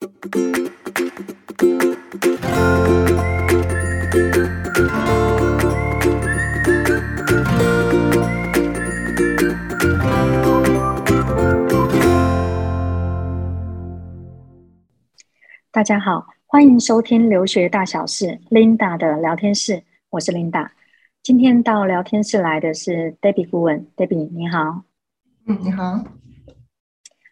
大家好，欢迎收听留学大小事 Linda 的聊天室，我是 Linda。今天到聊天室来的是 Debbie 顾问，Debbie 你好。嗯，你好。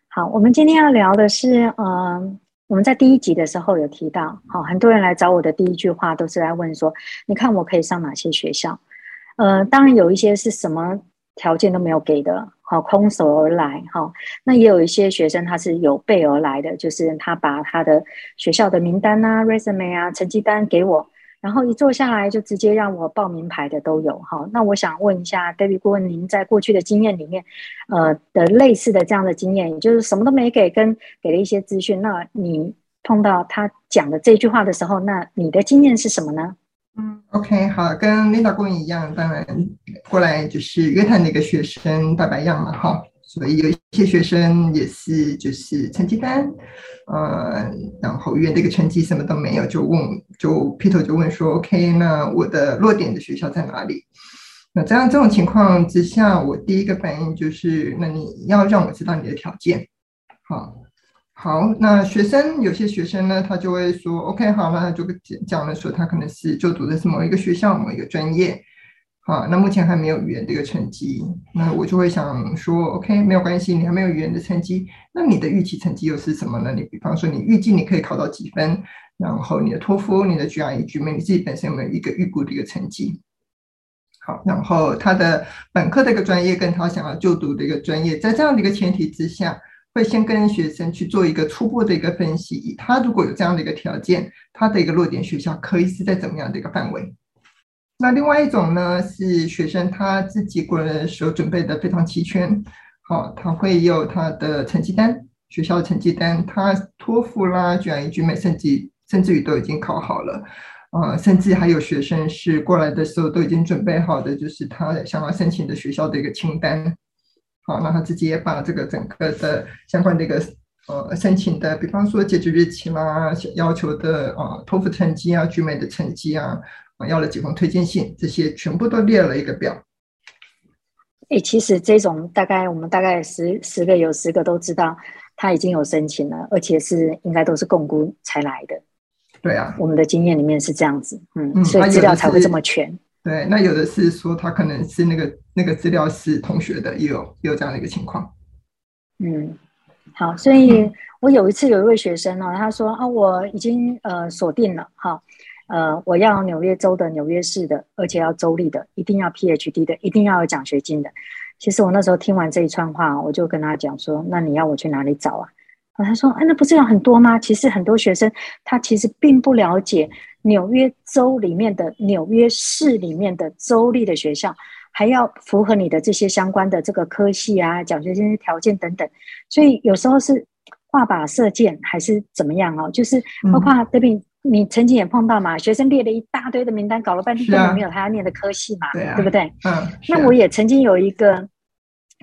好，我们今天要聊的是，嗯、呃，我们在第一集的时候有提到，好，很多人来找我的第一句话都是来问说，你看我可以上哪些学校？呃，当然有一些是什么条件都没有给的。好，空手而来，哈，那也有一些学生他是有备而来的，就是他把他的学校的名单啊、resume 啊、成绩单给我，然后一坐下来就直接让我报名牌的都有，哈。那我想问一下，David 顾问，您在过去的经验里面，呃的类似的这样的经验，也就是什么都没给，跟给了一些资讯，那你碰到他讲的这句话的时候，那你的经验是什么呢？嗯，OK，好，跟 Linda 顾问一样，当然过来就是约谈的一个学生大白样嘛，哈，所以有一些学生也是就是成绩单，呃，然后约这个成绩什么都没有，就问，就劈头就问说，OK，那我的落点的学校在哪里？那这样这种情况之下，我第一个反应就是，那你要让我知道你的条件，好。好，那学生有些学生呢，他就会说，OK，好了，那就讲了说他可能是就读的是某一个学校某一个专业，啊，那目前还没有语言这个成绩，那我就会想说，OK，没有关系，你还没有语言的成绩，那你的预期成绩又是什么呢？你比方说你预计你可以考到几分，然后你的托福、你的 GRE、GMAT，你自己本身有没有一个预估的一个成绩？好，然后他的本科的一个专业跟他想要就读的一个专业，在这样的一个前提之下。会先跟学生去做一个初步的一个分析，他如果有这样的一个条件，他的一个落点学校可以是在怎么样的一个范围？那另外一种呢，是学生他自己过来的时候准备的非常齐全，好，他会有他的成绩单，学校的成绩单，他托福啦、GRE、GMAT，甚至甚至于都已经考好了，啊，甚至还有学生是过来的时候都已经准备好的，就是他想要申请的学校的一个清单。好，那他自己也把这个整个的相关的一个呃申请的，比方说截止日期啦，要求的啊托福成绩啊、GMAT 的成绩，啊要了几封推荐信，这些全部都列了一个表。哎、欸，其实这种大概我们大概十十个有十个都知道他已经有申请了，而且是应该都是共估才来的。对啊，我们的经验里面是这样子，嗯，嗯所以资料才会这么全。对，那有的是说他可能是那个那个资料是同学的，也有也有这样的一个情况。嗯，好，所以我有一次有一位学生哦，他说啊，我已经呃锁定了哈，呃，我要纽约州的纽约市的，而且要州立的，一定要 PhD 的，一定要有奖学金的。其实我那时候听完这一串话，我就跟他讲说，那你要我去哪里找啊？他说，哎，那不是有很多吗？其实很多学生他其实并不了解。纽约州里面的纽约市里面的州立的学校，还要符合你的这些相关的这个科系啊、奖学金条件等等，所以有时候是画靶射箭还是怎么样哦？就是包括这边你曾经也碰到嘛，学生列了一大堆的名单，搞了半天根本没有他要念的科系嘛，对，啊、对不对？嗯。那我也曾经有一个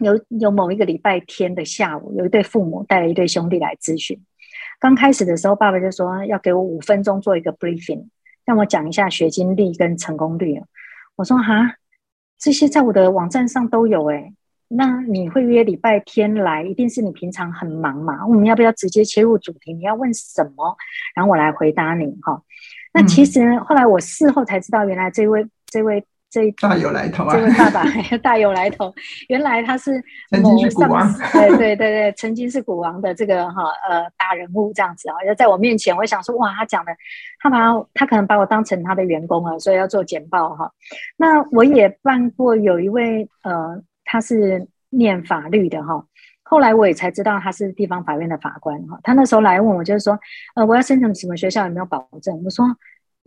有有某一个礼拜天的下午，有一对父母带了一对兄弟来咨询。刚开始的时候，爸爸就说要给我五分钟做一个 briefing，让我讲一下学经历跟成功率。我说哈，这些在我的网站上都有诶。那你会约礼拜天来，一定是你平常很忙嘛？我们要不要直接切入主题？你要问什么，然后我来回答你哈。那其实后来我事后才知道，原来这位这位。这大有来头啊！这位爸爸 大有来头，原来他是某上司，对对对对，曾经是股王的这个哈呃大人物这样子啊，要在我面前，我想说哇，他讲的，他把他可能把我当成他的员工啊，所以要做简报哈。那我也办过，有一位呃，他是念法律的哈，后来我也才知道他是地方法院的法官哈。他那时候来问我，就是说呃，我要申请什么学校，有没有保证？我说。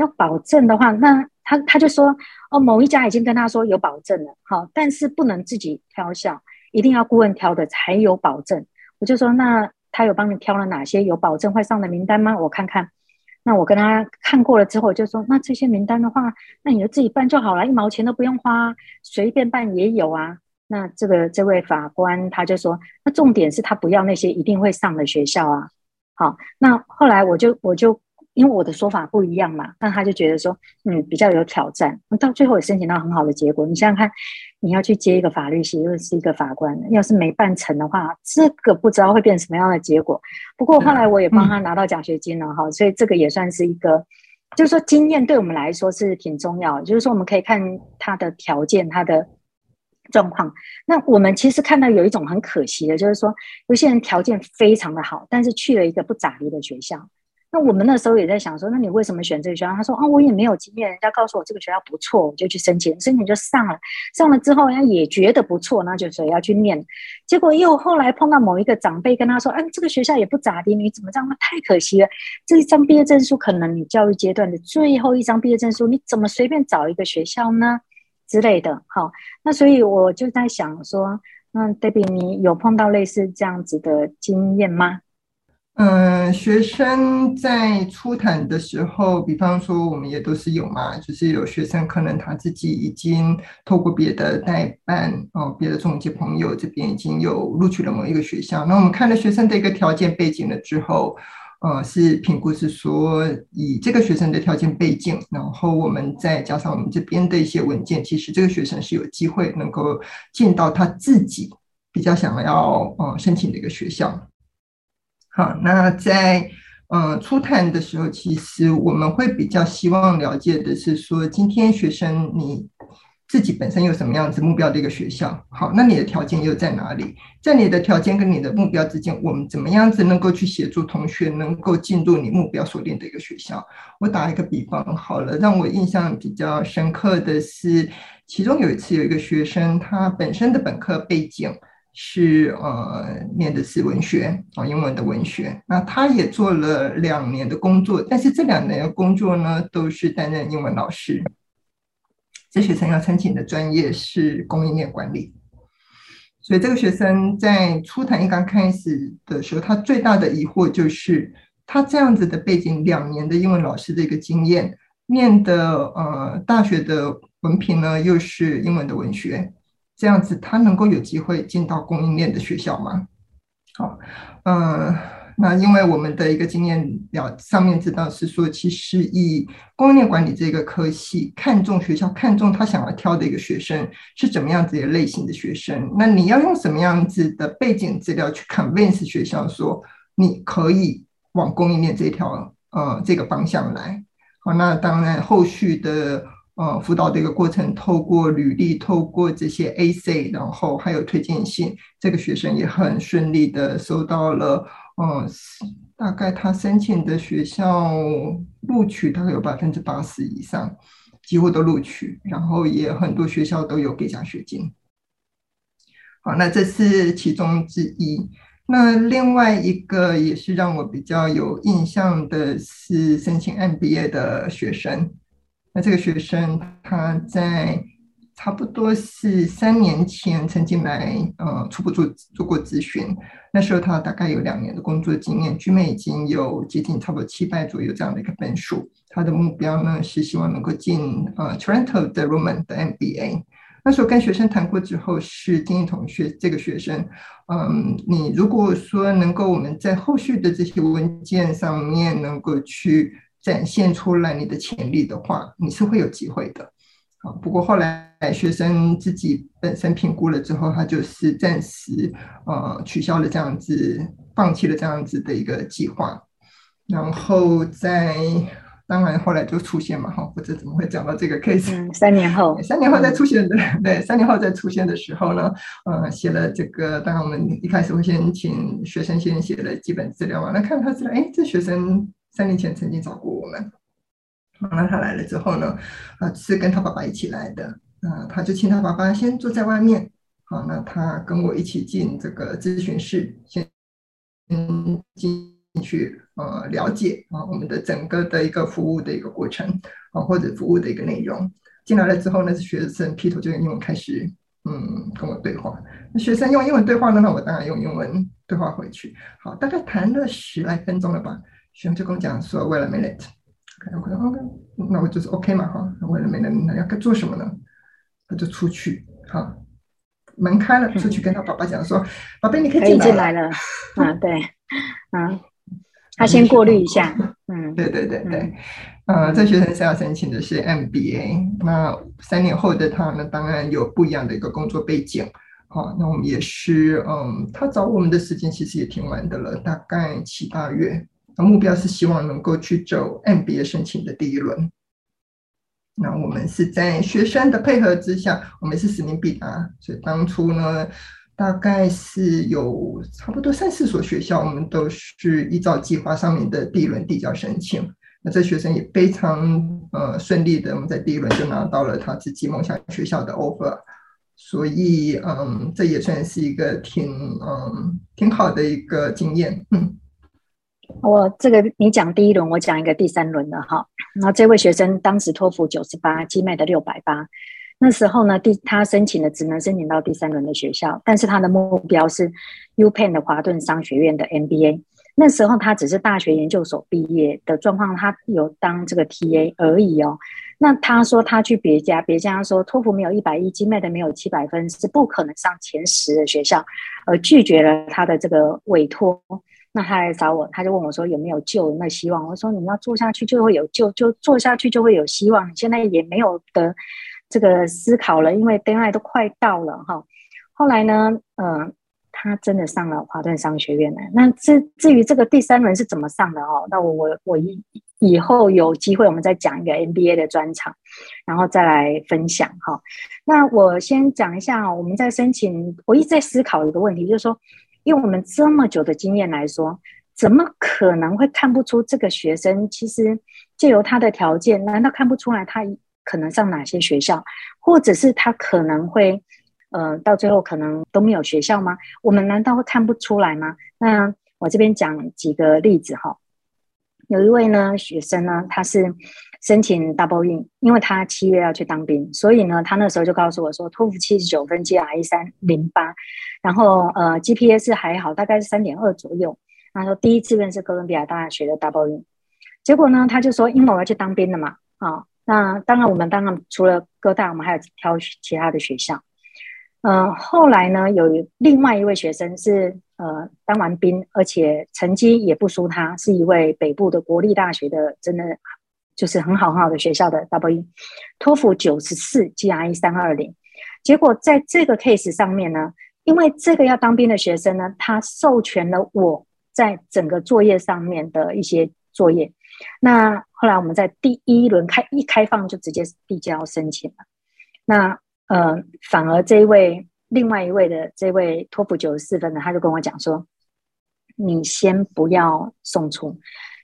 要保证的话，那他他就说哦，某一家已经跟他说有保证了，好，但是不能自己挑校，一定要顾问挑的才有保证。我就说，那他有帮你挑了哪些有保证会上的名单吗？我看看。那我跟他看过了之后，就说那这些名单的话，那你就自己办就好了，一毛钱都不用花，随便办也有啊。那这个这位法官他就说，那重点是他不要那些一定会上的学校啊。好，那后来我就我就因为我的说法不一样嘛，那他就觉得说，嗯，比较有挑战。到最后也申请到很好的结果。你想想看，你要去接一个法律系，又是一个法官，要是没办成的话，这个不知道会变什么样的结果。不过后来我也帮他拿到奖学金了哈，嗯、所以这个也算是一个，就是说经验对我们来说是挺重要的。就是说我们可以看他的条件，他的。状况，那我们其实看到有一种很可惜的，就是说有些人条件非常的好，但是去了一个不咋地的学校。那我们那时候也在想说，那你为什么选这个学校？他说啊，我也没有经验，人家告诉我这个学校不错，我就去申请，申请就上了。上了之后，人家也觉得不错，那就说要去念。结果又后来碰到某一个长辈跟他说，哎，这个学校也不咋地，你怎么这样？那太可惜了，这一张毕业证书可能你教育阶段的最后一张毕业证书，你怎么随便找一个学校呢？之类的，好，那所以我就在想说，那 Debbie，你有碰到类似这样子的经验吗？嗯，学生在初谈的时候，比方说我们也都是有嘛，就是有学生可能他自己已经透过别的代办哦，别的中介朋友这边已经有录取了某一个学校，那我们看了学生的一个条件背景了之后。呃，是评估是说以这个学生的条件背景，然后我们再加上我们这边的一些文件，其实这个学生是有机会能够进到他自己比较想要呃申请的一个学校。好，那在呃初谈的时候，其实我们会比较希望了解的是说，今天学生你。自己本身有什么样子目标的一个学校？好，那你的条件又在哪里？在你的条件跟你的目标之间，我们怎么样子能够去协助同学能够进入你目标所定的一个学校？我打一个比方好了，让我印象比较深刻的是，其中有一次有一个学生，他本身的本科背景是呃念的是文学啊，英文的文学。那他也做了两年的工作，但是这两年的工作呢，都是担任英文老师。这学生要申请的专业是供应链管理，所以这个学生在初谈一刚开始的时候，他最大的疑惑就是，他这样子的背景，两年的英文老师的一个经验，念的呃大学的文凭呢又是英文的文学，这样子他能够有机会进到供应链的学校吗？好，嗯、呃。那因为我们的一个经验表上面知道是说，其实以供应链管理这个科系，看重学校，看重他想要挑的一个学生是怎么样子的类型的学生。那你要用什么样子的背景资料去 convince 学校说你可以往供应链这条呃这个方向来？好，那当然后续的呃辅导的一个过程，透过履历，透过这些 AC，然后还有推荐信，这个学生也很顺利的收到了。哦，大概他申请的学校录取大概有百分之八十以上，几乎都录取，然后也很多学校都有给奖学金。好，那这是其中之一。那另外一个也是让我比较有印象的是申请 MBA 的学生。那这个学生他在。差不多是三年前曾经来呃初步做做过咨询，那时候他大概有两年的工作经验，GMAT 已经有接近差不多七百左右这样的一个分数。他的目标呢是希望能够进呃 Toronto 的 Roman 的 MBA。那时候跟学生谈过之后，是建议同学这个学生，嗯，你如果说能够我们在后续的这些文件上面能够去展现出来你的潜力的话，你是会有机会的。好，不过后来学生自己本身评估了之后，他就是暂时呃取消了这样子，放弃了这样子的一个计划。然后在当然后来就出现嘛，哈，或者怎么会讲到这个 case。嗯，三年后，三年后再出现的，嗯、对，三年后再出现的时候呢，呃，写了这个，当然我们一开始会先请学生先写了基本资料嘛，那看他资料，哎，这学生三年前曾经找过我们。那他来了之后呢，啊，是跟他爸爸一起来的，啊，他就请他爸爸先坐在外面，好，那他跟我一起进这个咨询室，先进去呃了解啊我们的整个的一个服务的一个过程啊，或者服务的一个内容。进来了之后呢，是学生劈头就用英文开始嗯跟我对话，那学生用英文对话呢，那我当然用英文对话回去。好，大概谈了十来分钟了吧，学生就跟我讲说，Wait a minute。OK OK，那我就是 OK 嘛哈，那为了没人，那要该做什么呢？他就出去，哈，门开了，出去跟他爸爸讲说：“宝贝、嗯，你可以进来了。”啊，对，啊，他先过滤一下。嗯，对对对对。嗯、呃，这学生是要申请的是 MBA，那三年后的他呢，当然有不一样的一个工作背景。好，那我们也是，嗯，他找我们的时间其实也挺晚的了，大概七八月。目标是希望能够去走 MBA 申请的第一轮。那我们是在学生的配合之下，我们是使命必达。所以当初呢，大概是有差不多三四所学校，我们都是依照计划上面的第一轮递交申请。那这学生也非常呃顺利的，我们在第一轮就拿到了他自己梦想学校的 offer。所以，嗯，这也算是一个挺，嗯，挺好的一个经验。嗯，我这个你讲第一轮，我讲一个第三轮的哈。那这位学生当时托福九十八，GMAT 的六百八。那时候呢，第他申请的只能申请到第三轮的学校，但是他的目标是 UPenn 的华顿商学院的 MBA。那时候他只是大学研究所毕业的状况，他有当这个 TA 而已哦。那他说他去别家，别家说托福没有一百一，GMAT 没有七百分，是不可能上前十的学校，而拒绝了他的这个委托。那他来找我，他就问我说有没有救，有没有希望？我说你要做下去就会有救，就做下去就会有希望。你现在也没有的这个思考了，因为 deadline 都快到了哈。后来呢，嗯、他真的上了华顿商学院了。那至至于这个第三轮是怎么上的哦？那我我我以以后有机会我们再讲一个 MBA 的专场，然后再来分享哈。那我先讲一下，我们在申请，我一直在思考一个问题，就是说，用我们这么久的经验来说，怎么可能会看不出这个学生其实借由他的条件，难道看不出来他可能上哪些学校，或者是他可能会？呃，到最后可能都没有学校吗？我们难道会看不出来吗？那我这边讲几个例子哈。有一位呢学生呢，他是申请 double in，因为他七月要去当兵，所以呢，他那时候就告诉我说，托福七十九分，GRE 三零八，然后呃 GPA 是还好，大概是三点二左右。他说第一志愿是哥伦比亚大学的 double in，结果呢，他就说因为我要去当兵了嘛，啊、那当然我们当然除了哥大，我们还有挑其他的学校。呃，后来呢，有另外一位学生是呃当完兵，而且成绩也不输他，是一位北部的国立大学的，真的就是很好很好的学校的 double 托福九十四，GRE 三二零。结果在这个 case 上面呢，因为这个要当兵的学生呢，他授权了我在整个作业上面的一些作业。那后来我们在第一轮开一开放就直接递交申请了。那呃，反而这一位另外一位的这位托福九十四分的，他就跟我讲说：“你先不要送出，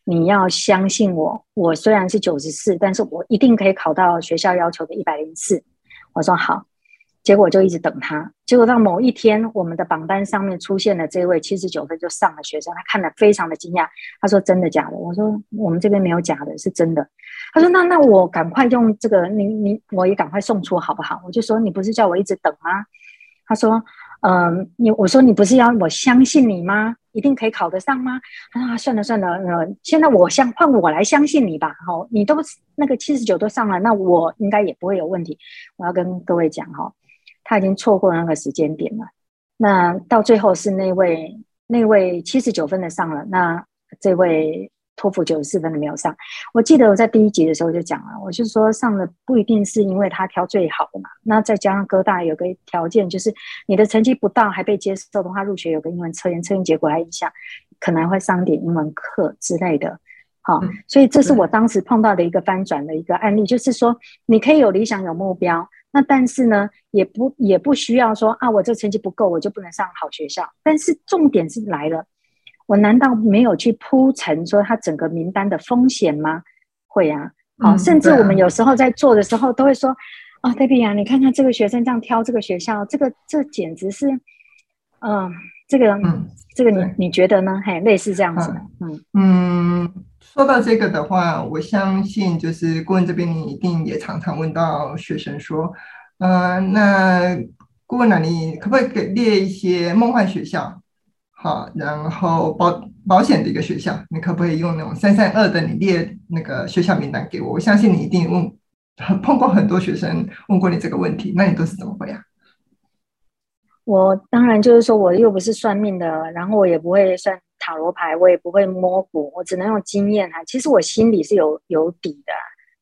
你要相信我。我虽然是九十四，但是我一定可以考到学校要求的一百零四。”我说好。结果就一直等他，结果到某一天，我们的榜单上面出现了这位七十九分就上了学生，他看了非常的惊讶，他说：“真的假的？”我说：“我们这边没有假的，是真的。”他说：“那那我赶快用这个，你你我也赶快送出好不好？”我就说：“你不是叫我一直等吗？”他说：“嗯、你我说你不是要我相信你吗？一定可以考得上吗？”他说啊，算了算了，呃，现在我相换我来相信你吧。好，你都那个七十九都上了，那我应该也不会有问题。我要跟各位讲哈。他已经错过那个时间点了，那到最后是那位那位七十九分的上了，那这位托福九十四分的没有上。我记得我在第一集的时候就讲了，我就说上了不一定是因为他挑最好的嘛，那再加上哥大有个条件，就是你的成绩不到还被接受的话，入学有个英文测验，测验结果还影响，可能会上点英文课之类的。好，所以这是我当时碰到的一个翻转的一个案例，就是说你可以有理想有目标。那但是呢，也不也不需要说啊，我这成绩不够，我就不能上好学校。但是重点是来了，我难道没有去铺陈说他整个名单的风险吗？会啊，好、嗯，甚至我们有时候在做的时候都会说，啊，Debbie 啊，你看看这个学生这样挑这个学校，这个这简直是，嗯、呃，这个，嗯，这个你你觉得呢？嘿，类似这样子的，嗯嗯。说到这个的话，我相信就是顾问这边，你一定也常常问到学生说，呃，那顾问啊，你可不可以给列一些梦幻学校？好，然后保保险的一个学校，你可不可以用那种三三二的，你列那个学校名单给我？我相信你一定问，碰过很多学生问过你这个问题，那你都是怎么回啊？我当然就是说，我又不是算命的，然后我也不会算。塔罗牌，我也不会摸骨，我只能用经验啊。其实我心里是有有底的，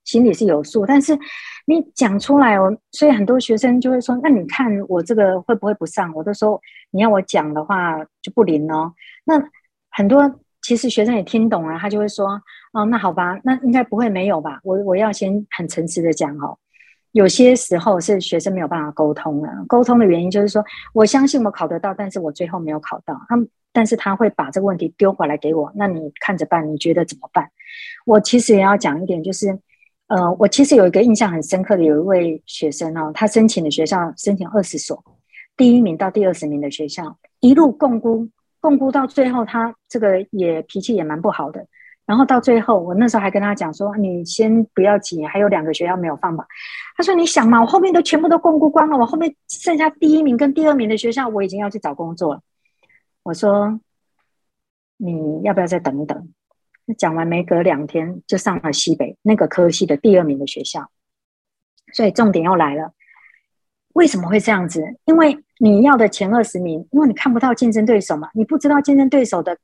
心里是有数。但是你讲出来哦，所以很多学生就会说：“那你看我这个会不会不上？”我都说：“你要我讲的话就不灵哦。”那很多其实学生也听懂了，他就会说：“哦，那好吧，那应该不会没有吧？”我我要先很诚实的讲哦。有些时候是学生没有办法沟通了，沟通的原因就是说，我相信我考得到，但是我最后没有考到。他，但是他会把这个问题丢回来给我，那你看着办，你觉得怎么办？我其实也要讲一点，就是，呃，我其实有一个印象很深刻的，有一位学生哦，他申请的学校申请二十所，第一名到第二十名的学校，一路共估，共估到最后，他这个也脾气也蛮不好的。然后到最后，我那时候还跟他讲说：“你先不要急，还有两个学校没有放榜。”他说：“你想嘛，我后面都全部都共估光了，我后面剩下第一名跟第二名的学校，我已经要去找工作了。”我说：“你要不要再等一等？”那讲完没隔两天就上了西北那个科系的第二名的学校。所以重点又来了，为什么会这样子？因为你要的前二十名，因为你看不到竞争对手嘛，你不知道竞争对手的。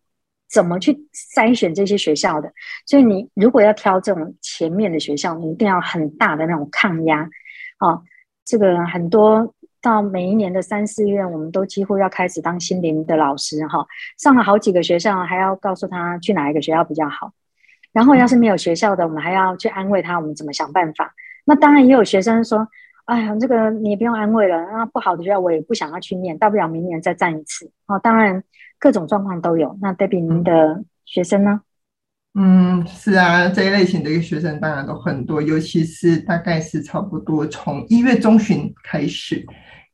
怎么去筛选这些学校的？所以你如果要挑这种前面的学校，你一定要很大的那种抗压。哦，这个很多到每一年的三四月，我们都几乎要开始当心灵的老师哈、哦。上了好几个学校，还要告诉他去哪一个学校比较好。然后要是没有学校的，我们还要去安慰他，我们怎么想办法？那当然也有学生说：“哎呀，这个你也不用安慰了，那不好的学校我也不想要去念，大不了明年再战一次。”哦，当然。各种状况都有。那 Debbie，您的学生呢？嗯，是啊，这一类型的一个学生当然都很多，尤其是大概是差不多从一月中旬开始，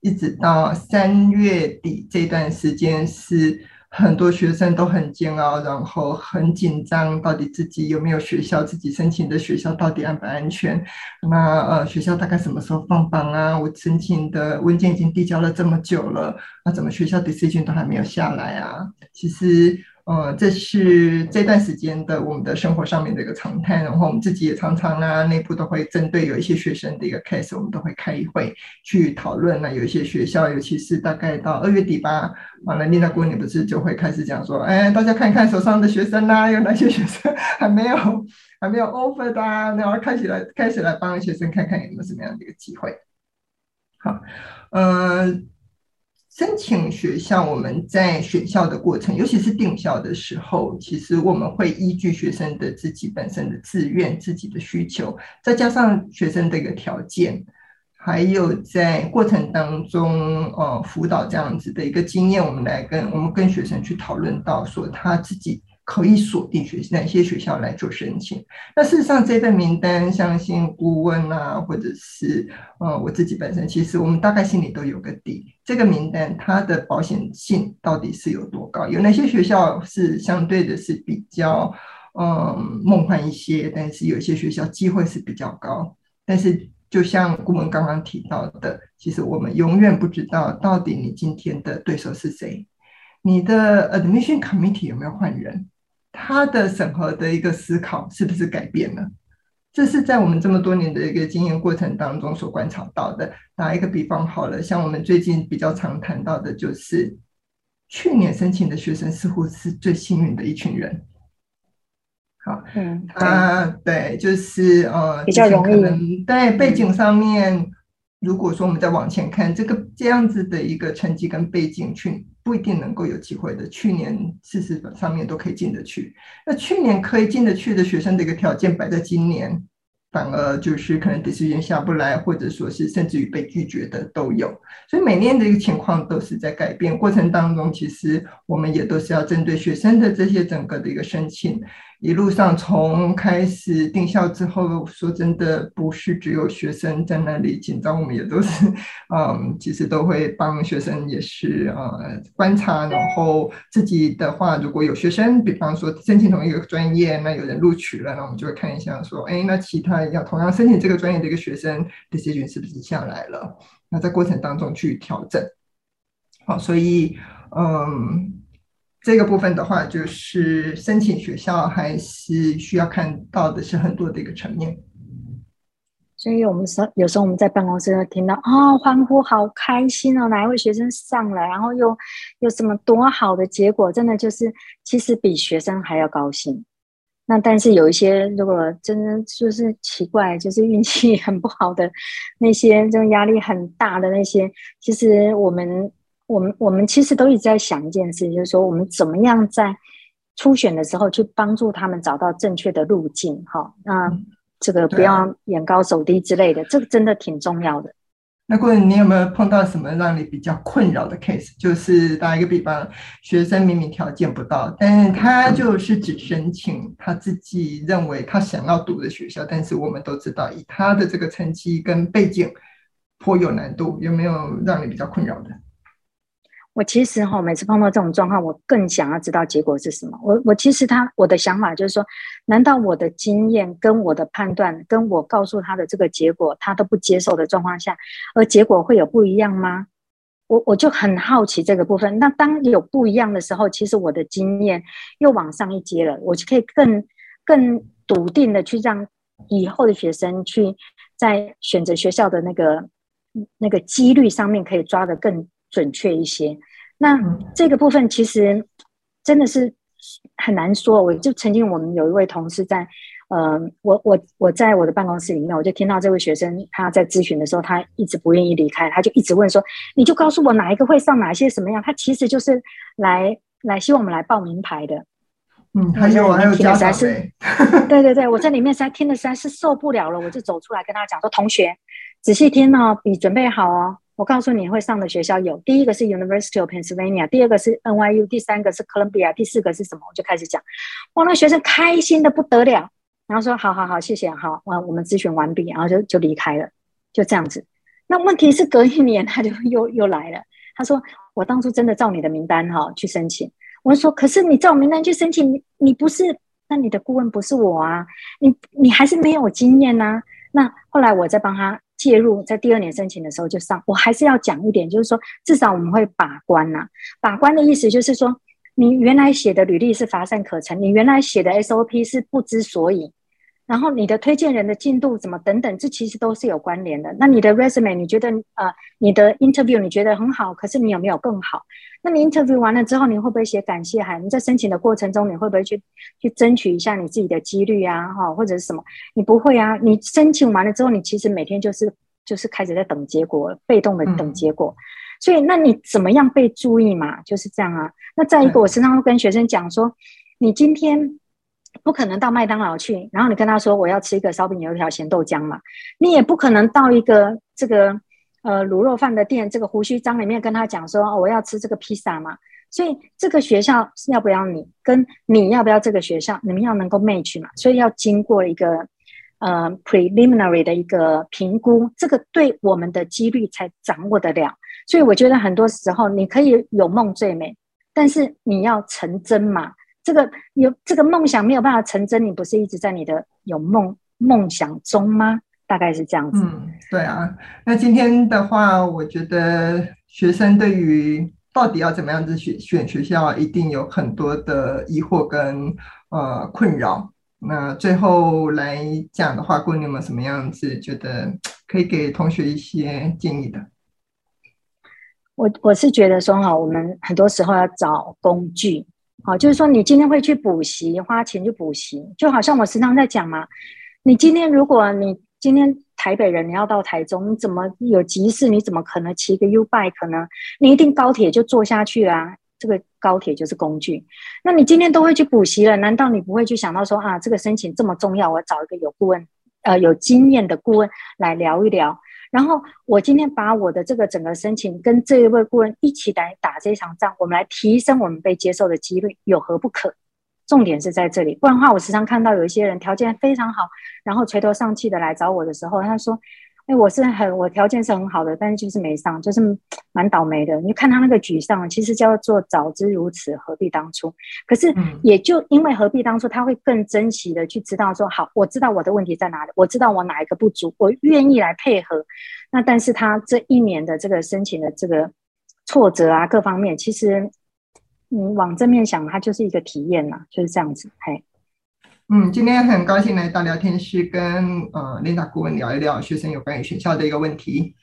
一直到三月底这段时间是。很多学生都很煎熬，然后很紧张，到底自己有没有学校？自己申请的学校到底安不安全？那呃，学校大概什么时候放榜啊？我申请的文件已经递交了这么久了，那怎么学校 decision 都还没有下来啊？其实。呃，这是这段时间的我们的生活上面的一个常态，然后我们自己也常常啊，内部都会针对有一些学生的一个 case，我们都会开会去讨论。那有一些学校，尤其是大概到二月底吧，完了，丽娜姑娘不是就会开始讲说，哎，大家看一看手上的学生呐，有哪些学生还没有还没有 offer 的啊，然后开始来开始来帮学生看看有没有什么样的一个机会。好，嗯、呃。申请学校，我们在选校的过程，尤其是定校的时候，其实我们会依据学生的自己本身的自愿、自己的需求，再加上学生的一个条件，还有在过程当中，呃，辅导这样子的一个经验，我们来跟我们跟学生去讨论到说他自己。可以锁定学哪些学校来做申请？那事实上，这份名单，相信顾问啊，或者是呃我自己本身，其实我们大概心里都有个底。这个名单它的保险性到底是有多高？有哪些学校是相对的是比较嗯梦幻一些？但是有些学校机会是比较高。但是就像顾问刚刚提到的，其实我们永远不知道到底你今天的对手是谁，你的 admission committee 有没有换人？他的审核的一个思考是不是改变了？这是在我们这么多年的一个经验过程当中所观察到的。打一个比方好了，像我们最近比较常谈到的，就是去年申请的学生似乎是最幸运的一群人。好，嗯，他，对，就是呃，比较容易。对背景上面，如果说我们再往前看，这个这样子的一个成绩跟背景去。不一定能够有机会的。去年事实上面都可以进得去，那去年可以进得去的学生的一个条件摆在今年，反而就是可能第四志愿下不来，或者说是甚至于被拒绝的都有。所以每年的一个情况都是在改变过程当中，其实我们也都是要针对学生的这些整个的一个申请。一路上从开始定校之后，说真的不是只有学生在那里紧张，我们也都是，嗯，其实都会帮学生也是呃观察，然后自己的话，如果有学生，比方说申请同一个专业，那有人录取了，那我们就会看一下说，哎，那其他要同样申请这个专业的一个学生，decision 是不是下来了？那在过程当中去调整，好，所以嗯。这个部分的话，就是申请学校还是需要看到的是很多的一个层面。所以我们说，有时候我们在办公室会听到啊、哦，欢呼，好开心哦，哪一位学生上了，然后又有什么多好的结果，真的就是其实比学生还要高兴。那但是有一些，如果真的就是奇怪，就是运气很不好的那些，就压力很大的那些，其实我们我们我们其实都一直在想一件事，就是说我们怎么样在初选的时候去帮助他们找到正确的路径，哈，那这个不要眼高手低之类的，这个真的挺重要的。那过你有没有碰到什么让你比较困扰的 case？就是打一个比方，学生明明条件不到，但是他就是只申请他自己认为他想要读的学校，但是我们都知道，以他的这个成绩跟背景，颇有难度。有没有让你比较困扰的？我其实哈，每次碰到这种状况，我更想要知道结果是什么。我我其实他我的想法就是说，难道我的经验跟我的判断，跟我告诉他的这个结果，他都不接受的状况下，而结果会有不一样吗？我我就很好奇这个部分。那当有不一样的时候，其实我的经验又往上一阶了，我就可以更更笃定的去让以后的学生去在选择学校的那个那个几率上面可以抓得更。准确一些，那这个部分其实真的是很难说。我就曾经我们有一位同事在，呃，我我我在我的办公室里面，我就听到这位学生他在咨询的时候，他一直不愿意离开，他就一直问说：“你就告诉我哪一个会上，哪些什么样？”他其实就是来来希望我们来报名牌的。嗯，还有还有家长是，对对对，我在里面实在听的实在是受不了了，我就走出来跟他讲说：“同学，仔细听哦，笔准备好哦。”我告诉你会上的学校有，第一个是 University of Pennsylvania，第二个是 NYU，第三个是 Columbia，第四个是什么？我就开始讲，哇，那学生开心的不得了，然后说好好好，谢谢，好，我我们咨询完毕，然后就就离开了，就这样子。那问题是隔一年他就又又来了，他说我当初真的照你的名单哈去申请，我说可是你照名单去申请，你你不是，那你的顾问不是我啊，你你还是没有经验呐、啊。那后来我再帮他。介入在第二年申请的时候就上，我还是要讲一点，就是说至少我们会把关呐、把关的意思就是说，你原来写的履历是乏善可陈，你原来写的 SOP 是不知所以。然后你的推荐人的进度怎么等等，这其实都是有关联的。那你的 resume 你觉得呃，你的 interview 你觉得很好，可是你有没有更好？那你 interview 完了之后，你会不会写感谢函？你在申请的过程中，你会不会去去争取一下你自己的几率啊？哈，或者是什么？你不会啊？你申请完了之后，你其实每天就是就是开始在等结果，被动的等结果。嗯、所以那你怎么样被注意嘛？就是这样啊。那再一个，我时常会跟学生讲说，你今天。不可能到麦当劳去，然后你跟他说我要吃一个烧饼油条咸豆浆嘛？你也不可能到一个这个呃卤肉饭的店，这个胡须张里面跟他讲说，哦，我要吃这个披萨嘛？所以这个学校要不要你，跟你要不要这个学校，你们要能够 match 嘛？所以要经过一个呃 preliminary 的一个评估，这个对我们的几率才掌握得了。所以我觉得很多时候你可以有梦最美，但是你要成真嘛。这个有这个梦想没有办法成真，你不是一直在你的有梦梦想中吗？大概是这样子。嗯，对啊。那今天的话，我觉得学生对于到底要怎么样子选选学校，一定有很多的疑惑跟呃困扰。那最后来讲的话，顾问你有没有什么样子觉得可以给同学一些建议的？我我是觉得说哈，我们很多时候要找工具。好，就是说你今天会去补习，花钱去补习，就好像我时常在讲嘛。你今天如果你今天台北人，你要到台中，你怎么有急事？你怎么可能骑个 U-Bike 呢？你一定高铁就坐下去啊。这个高铁就是工具。那你今天都会去补习了，难道你不会去想到说啊，这个申请这么重要，我找一个有顾问，呃，有经验的顾问来聊一聊。然后我今天把我的这个整个申请跟这一位顾问一起来打这场仗，我们来提升我们被接受的几率，有何不可？重点是在这里。不然的话，我时常看到有一些人条件非常好，然后垂头丧气的来找我的时候，他说。哎，我是很，我条件是很好的，但是就是没上，就是蛮倒霉的。你看他那个沮丧，其实叫做早知如此，何必当初？可是也就因为何必当初，他会更珍惜的去知道说，好，我知道我的问题在哪里，我知道我哪一个不足，我愿意来配合。那但是他这一年的这个申请的这个挫折啊，各方面，其实你往正面想，它就是一个体验呐，就是这样子，嘿。嗯，今天很高兴来到聊天室跟呃 Linda 顾问聊一聊学生有关于学校的一个问题。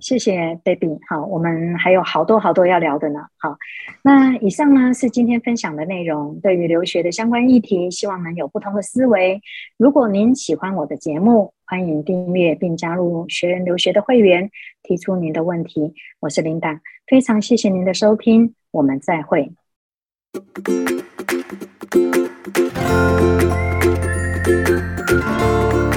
谢谢 Baby，好，我们还有好多好多要聊的呢。好，那以上呢是今天分享的内容，对于留学的相关议题，希望能有不同的思维。如果您喜欢我的节目，欢迎订阅并加入学人留学的会员，提出您的问题。我是 Linda，非常谢谢您的收听，我们再会。Thank you.